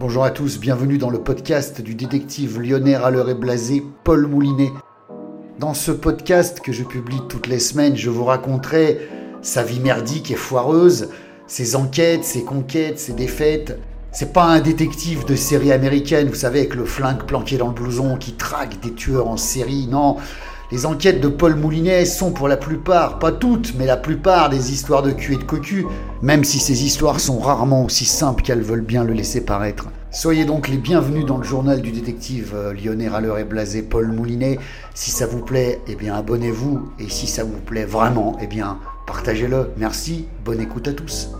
Bonjour à tous, bienvenue dans le podcast du détective lyonnais râleur et blasé Paul Moulinet. Dans ce podcast que je publie toutes les semaines, je vous raconterai sa vie merdique et foireuse, ses enquêtes, ses conquêtes, ses défaites. C'est pas un détective de série américaine, vous savez, avec le flingue planqué dans le blouson qui traque des tueurs en série, non. Les enquêtes de Paul Moulinet sont pour la plupart, pas toutes, mais la plupart des histoires de cul et de cocu, même si ces histoires sont rarement aussi simples qu'elles veulent bien le laisser paraître. Soyez donc les bienvenus dans le journal du détective euh, lyonnais râleur et blasé Paul Moulinet. Si ça vous plaît, eh bien abonnez-vous, et si ça vous plaît vraiment, eh bien partagez-le. Merci, bonne écoute à tous.